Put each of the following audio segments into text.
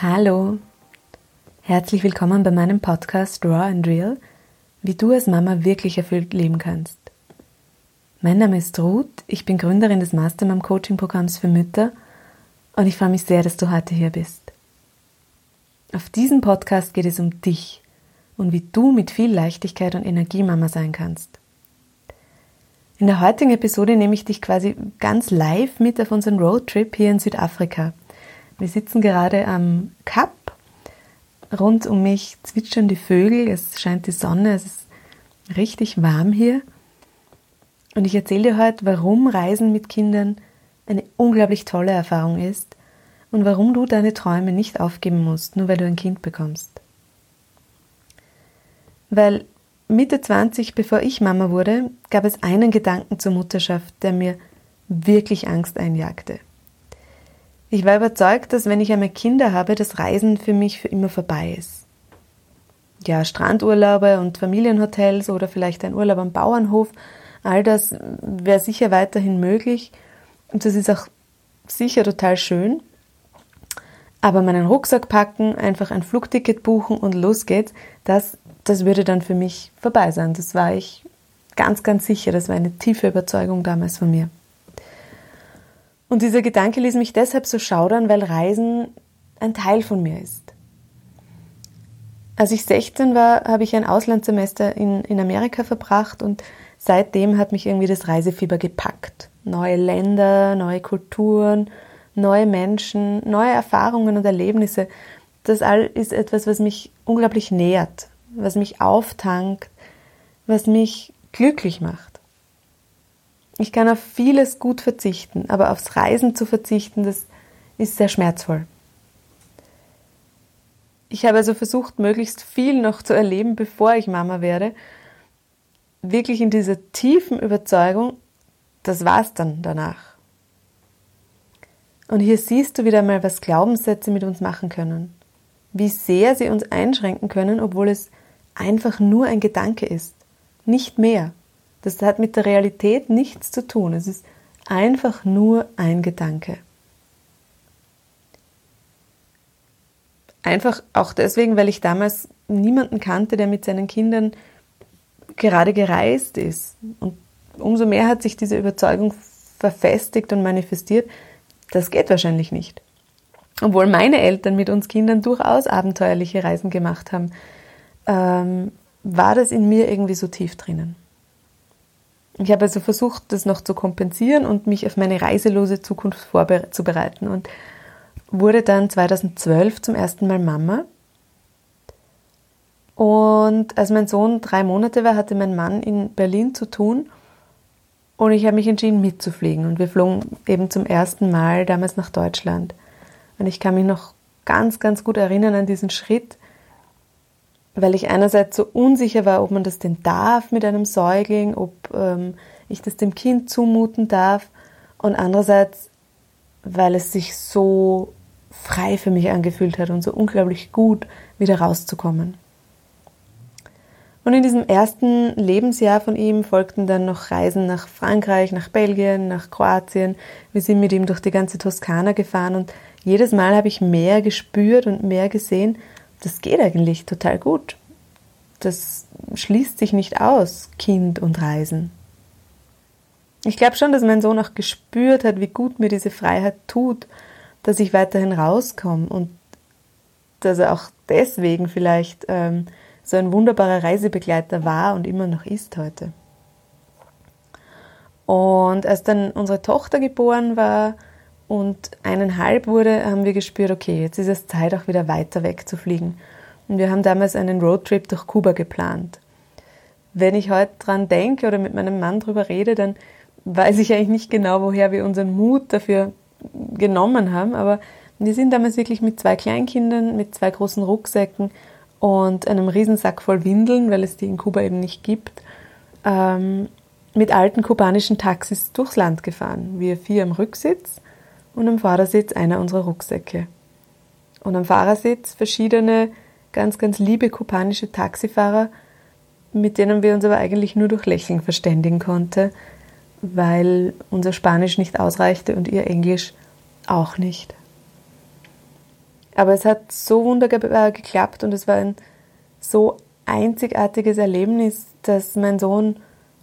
Hallo, herzlich willkommen bei meinem Podcast Raw and Real, wie du als Mama wirklich erfüllt leben kannst. Mein Name ist Ruth, ich bin Gründerin des Mastermom Coaching Programms für Mütter und ich freue mich sehr, dass du heute hier bist. Auf diesem Podcast geht es um dich und wie du mit viel Leichtigkeit und Energie Mama sein kannst. In der heutigen Episode nehme ich dich quasi ganz live mit auf unseren Roadtrip hier in Südafrika – wir sitzen gerade am Kap. Rund um mich zwitschern die Vögel, es scheint die Sonne, es ist richtig warm hier. Und ich erzähle dir heute, warum Reisen mit Kindern eine unglaublich tolle Erfahrung ist und warum du deine Träume nicht aufgeben musst, nur weil du ein Kind bekommst. Weil Mitte 20, bevor ich Mama wurde, gab es einen Gedanken zur Mutterschaft, der mir wirklich Angst einjagte. Ich war überzeugt, dass wenn ich einmal Kinder habe, das Reisen für mich für immer vorbei ist. Ja, Strandurlaube und Familienhotels oder vielleicht ein Urlaub am Bauernhof, all das wäre sicher weiterhin möglich und das ist auch sicher total schön. Aber meinen Rucksack packen, einfach ein Flugticket buchen und los geht's, das, das würde dann für mich vorbei sein. Das war ich ganz, ganz sicher. Das war eine tiefe Überzeugung damals von mir. Und dieser Gedanke ließ mich deshalb so schaudern, weil Reisen ein Teil von mir ist. Als ich 16 war, habe ich ein Auslandssemester in, in Amerika verbracht und seitdem hat mich irgendwie das Reisefieber gepackt. Neue Länder, neue Kulturen, neue Menschen, neue Erfahrungen und Erlebnisse. Das all ist etwas, was mich unglaublich nährt, was mich auftankt, was mich glücklich macht. Ich kann auf vieles gut verzichten, aber aufs Reisen zu verzichten, das ist sehr schmerzvoll. Ich habe also versucht, möglichst viel noch zu erleben, bevor ich Mama werde. Wirklich in dieser tiefen Überzeugung, das war's dann danach. Und hier siehst du wieder mal, was Glaubenssätze mit uns machen können. Wie sehr sie uns einschränken können, obwohl es einfach nur ein Gedanke ist. Nicht mehr. Das hat mit der Realität nichts zu tun. Es ist einfach nur ein Gedanke. Einfach auch deswegen, weil ich damals niemanden kannte, der mit seinen Kindern gerade gereist ist. Und umso mehr hat sich diese Überzeugung verfestigt und manifestiert, das geht wahrscheinlich nicht. Obwohl meine Eltern mit uns Kindern durchaus abenteuerliche Reisen gemacht haben, ähm, war das in mir irgendwie so tief drinnen. Ich habe also versucht, das noch zu kompensieren und mich auf meine reiselose Zukunft vorzubereiten und wurde dann 2012 zum ersten Mal Mama. Und als mein Sohn drei Monate war, hatte mein Mann in Berlin zu tun und ich habe mich entschieden mitzufliegen und wir flogen eben zum ersten Mal damals nach Deutschland. Und ich kann mich noch ganz, ganz gut erinnern an diesen Schritt, weil ich einerseits so unsicher war, ob man das denn darf mit einem Säugling, ob ähm, ich das dem Kind zumuten darf und andererseits, weil es sich so frei für mich angefühlt hat und so unglaublich gut wieder rauszukommen. Und in diesem ersten Lebensjahr von ihm folgten dann noch Reisen nach Frankreich, nach Belgien, nach Kroatien. Wir sind mit ihm durch die ganze Toskana gefahren und jedes Mal habe ich mehr gespürt und mehr gesehen das geht eigentlich total gut. Das schließt sich nicht aus, Kind und Reisen. Ich glaube schon, dass mein Sohn auch gespürt hat, wie gut mir diese Freiheit tut, dass ich weiterhin rauskomme und dass er auch deswegen vielleicht ähm, so ein wunderbarer Reisebegleiter war und immer noch ist heute. Und als dann unsere Tochter geboren war, und eineinhalb wurde, haben wir gespürt, okay, jetzt ist es Zeit, auch wieder weiter wegzufliegen. Und wir haben damals einen Roadtrip durch Kuba geplant. Wenn ich heute dran denke oder mit meinem Mann drüber rede, dann weiß ich eigentlich nicht genau, woher wir unseren Mut dafür genommen haben, aber wir sind damals wirklich mit zwei Kleinkindern, mit zwei großen Rucksäcken und einem Riesensack voll Windeln, weil es die in Kuba eben nicht gibt, ähm, mit alten kubanischen Taxis durchs Land gefahren. Wir vier am Rücksitz und am Fahrersitz einer unserer Rucksäcke. Und am Fahrersitz verschiedene ganz, ganz liebe kubanische Taxifahrer, mit denen wir uns aber eigentlich nur durch Lächeln verständigen konnten, weil unser Spanisch nicht ausreichte und ihr Englisch auch nicht. Aber es hat so wunderbar geklappt und es war ein so einzigartiges Erlebnis, dass mein Sohn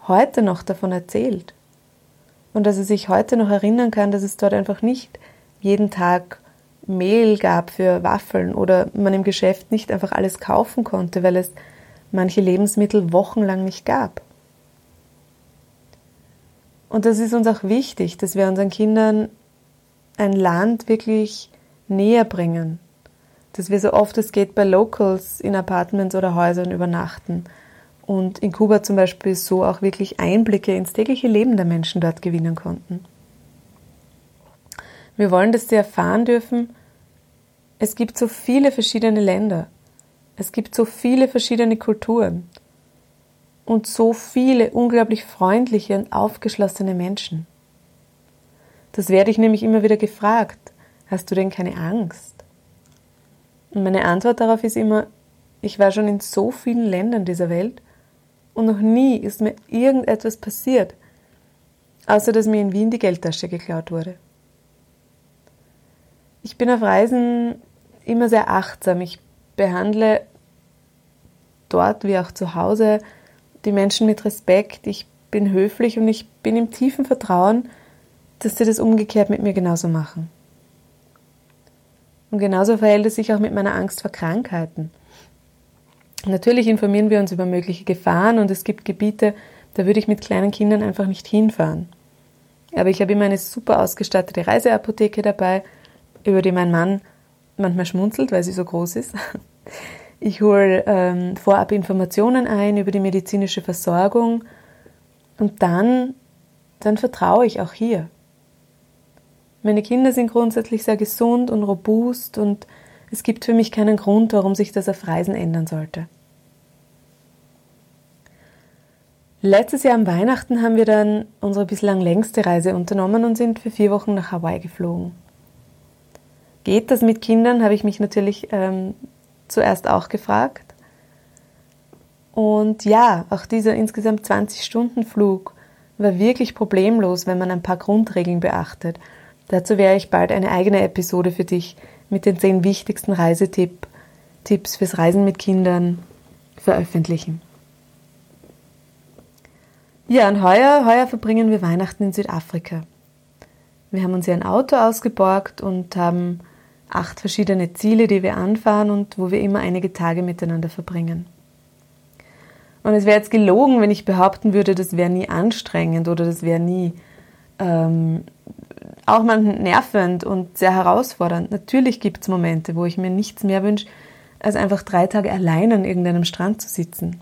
heute noch davon erzählt. Und dass er sich heute noch erinnern kann, dass es dort einfach nicht jeden Tag Mehl gab für Waffeln oder man im Geschäft nicht einfach alles kaufen konnte, weil es manche Lebensmittel wochenlang nicht gab. Und das ist uns auch wichtig, dass wir unseren Kindern ein Land wirklich näher bringen, dass wir so oft es geht bei Locals in Apartments oder Häusern übernachten und in Kuba zum Beispiel so auch wirklich Einblicke ins tägliche Leben der Menschen dort gewinnen konnten. Wir wollen, dass sie erfahren dürfen, es gibt so viele verschiedene Länder, es gibt so viele verschiedene Kulturen und so viele unglaublich freundliche und aufgeschlossene Menschen. Das werde ich nämlich immer wieder gefragt. Hast du denn keine Angst? Und meine Antwort darauf ist immer, ich war schon in so vielen Ländern dieser Welt und noch nie ist mir irgendetwas passiert, außer dass mir in Wien die Geldtasche geklaut wurde. Ich bin auf Reisen immer sehr achtsam. Ich behandle dort wie auch zu Hause die Menschen mit Respekt. Ich bin höflich und ich bin im tiefen Vertrauen, dass sie das umgekehrt mit mir genauso machen. Und genauso verhält es sich auch mit meiner Angst vor Krankheiten. Natürlich informieren wir uns über mögliche Gefahren und es gibt Gebiete, da würde ich mit kleinen Kindern einfach nicht hinfahren. Aber ich habe immer eine super ausgestattete Reiseapotheke dabei, über die mein Mann manchmal schmunzelt, weil sie so groß ist. Ich hole ähm, vorab Informationen ein über die medizinische Versorgung und dann, dann vertraue ich auch hier. Meine Kinder sind grundsätzlich sehr gesund und robust und es gibt für mich keinen Grund, warum sich das auf Reisen ändern sollte. Letztes Jahr am Weihnachten haben wir dann unsere bislang längste Reise unternommen und sind für vier Wochen nach Hawaii geflogen. Geht das mit Kindern, habe ich mich natürlich ähm, zuerst auch gefragt. Und ja, auch dieser insgesamt 20-Stunden-Flug war wirklich problemlos, wenn man ein paar Grundregeln beachtet – Dazu werde ich bald eine eigene Episode für dich mit den zehn wichtigsten Reisetipps fürs Reisen mit Kindern veröffentlichen. Ja, und heuer, heuer verbringen wir Weihnachten in Südafrika. Wir haben uns hier ein Auto ausgeborgt und haben acht verschiedene Ziele, die wir anfahren und wo wir immer einige Tage miteinander verbringen. Und es wäre jetzt gelogen, wenn ich behaupten würde, das wäre nie anstrengend oder das wäre nie ähm, auch manchmal nervend und sehr herausfordernd. Natürlich gibt es Momente, wo ich mir nichts mehr wünsche, als einfach drei Tage allein an irgendeinem Strand zu sitzen.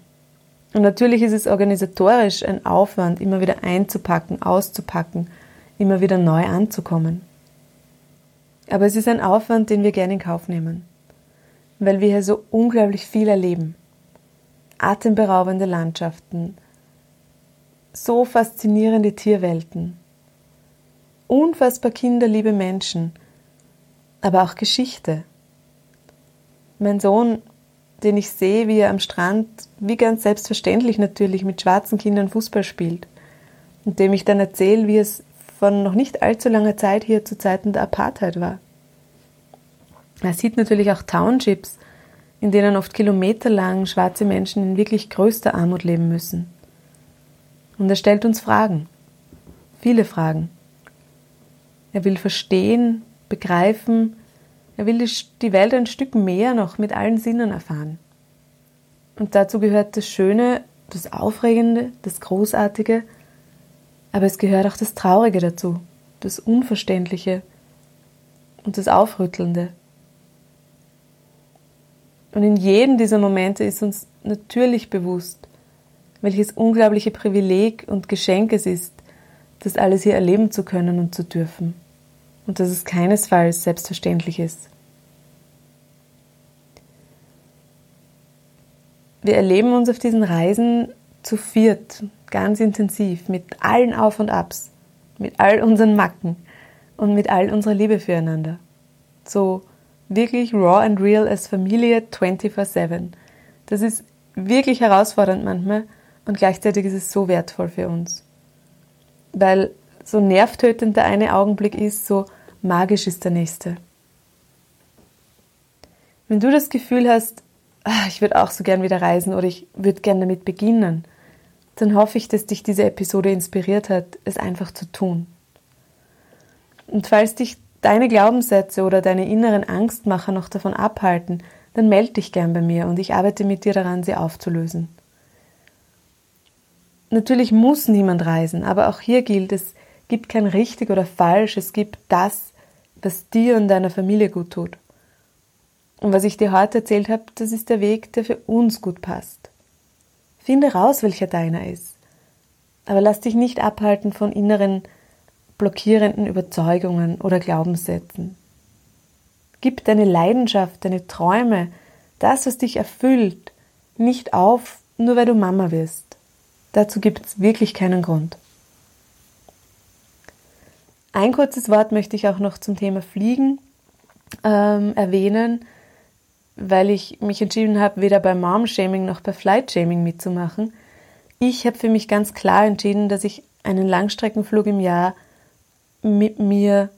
Und natürlich ist es organisatorisch ein Aufwand, immer wieder einzupacken, auszupacken, immer wieder neu anzukommen. Aber es ist ein Aufwand, den wir gerne in Kauf nehmen, weil wir hier so unglaublich viel erleben. Atemberaubende Landschaften, so faszinierende Tierwelten, unfassbar kinderliebe Menschen, aber auch Geschichte. Mein Sohn, den ich sehe, wie er am Strand, wie ganz selbstverständlich natürlich, mit schwarzen Kindern Fußball spielt, und dem ich dann erzähle, wie es von noch nicht allzu langer Zeit hier zu Zeiten der Apartheid war. Er sieht natürlich auch Townships, in denen oft kilometerlang schwarze Menschen in wirklich größter Armut leben müssen. Und er stellt uns Fragen, viele Fragen. Er will verstehen, begreifen, er will die Welt ein Stück mehr noch mit allen Sinnen erfahren. Und dazu gehört das Schöne, das Aufregende, das Großartige, aber es gehört auch das Traurige dazu, das Unverständliche und das Aufrüttelnde. Und in jedem dieser Momente ist uns natürlich bewusst, welches unglaubliche Privileg und Geschenk es ist, das alles hier erleben zu können und zu dürfen und dass es keinesfalls selbstverständlich ist. Wir erleben uns auf diesen Reisen zu viert, ganz intensiv, mit allen Auf und Abs, mit all unseren Macken und mit all unserer Liebe füreinander. So wirklich raw and real als Familie 24-7. Das ist wirklich herausfordernd manchmal und gleichzeitig ist es so wertvoll für uns. Weil so nervtötend der eine Augenblick ist, so magisch ist der nächste. Wenn du das Gefühl hast, ich würde auch so gern wieder reisen oder ich würde gern damit beginnen, dann hoffe ich, dass dich diese Episode inspiriert hat, es einfach zu tun. Und falls dich deine Glaubenssätze oder deine inneren Angstmacher noch davon abhalten, dann melde dich gern bei mir und ich arbeite mit dir daran, sie aufzulösen. Natürlich muss niemand reisen, aber auch hier gilt, es gibt kein richtig oder falsch, es gibt das, was dir und deiner Familie gut tut. Und was ich dir heute erzählt habe, das ist der Weg, der für uns gut passt. Finde raus, welcher deiner ist. Aber lass dich nicht abhalten von inneren blockierenden Überzeugungen oder Glaubenssätzen. Gib deine Leidenschaft, deine Träume, das, was dich erfüllt, nicht auf, nur weil du Mama wirst. Dazu gibt es wirklich keinen Grund. Ein kurzes Wort möchte ich auch noch zum Thema Fliegen ähm, erwähnen, weil ich mich entschieden habe, weder bei Mom-Shaming noch bei Flight-Shaming mitzumachen. Ich habe für mich ganz klar entschieden, dass ich einen Langstreckenflug im Jahr mit mir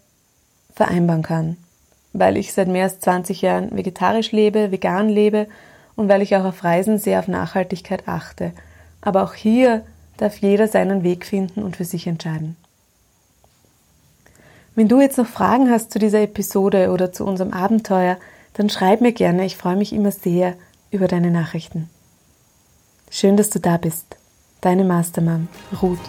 vereinbaren kann, weil ich seit mehr als 20 Jahren vegetarisch lebe, vegan lebe und weil ich auch auf Reisen sehr auf Nachhaltigkeit achte. Aber auch hier darf jeder seinen Weg finden und für sich entscheiden. Wenn du jetzt noch Fragen hast zu dieser Episode oder zu unserem Abenteuer, dann schreib mir gerne. Ich freue mich immer sehr über deine Nachrichten. Schön, dass du da bist. Deine Mastermam, Ruth.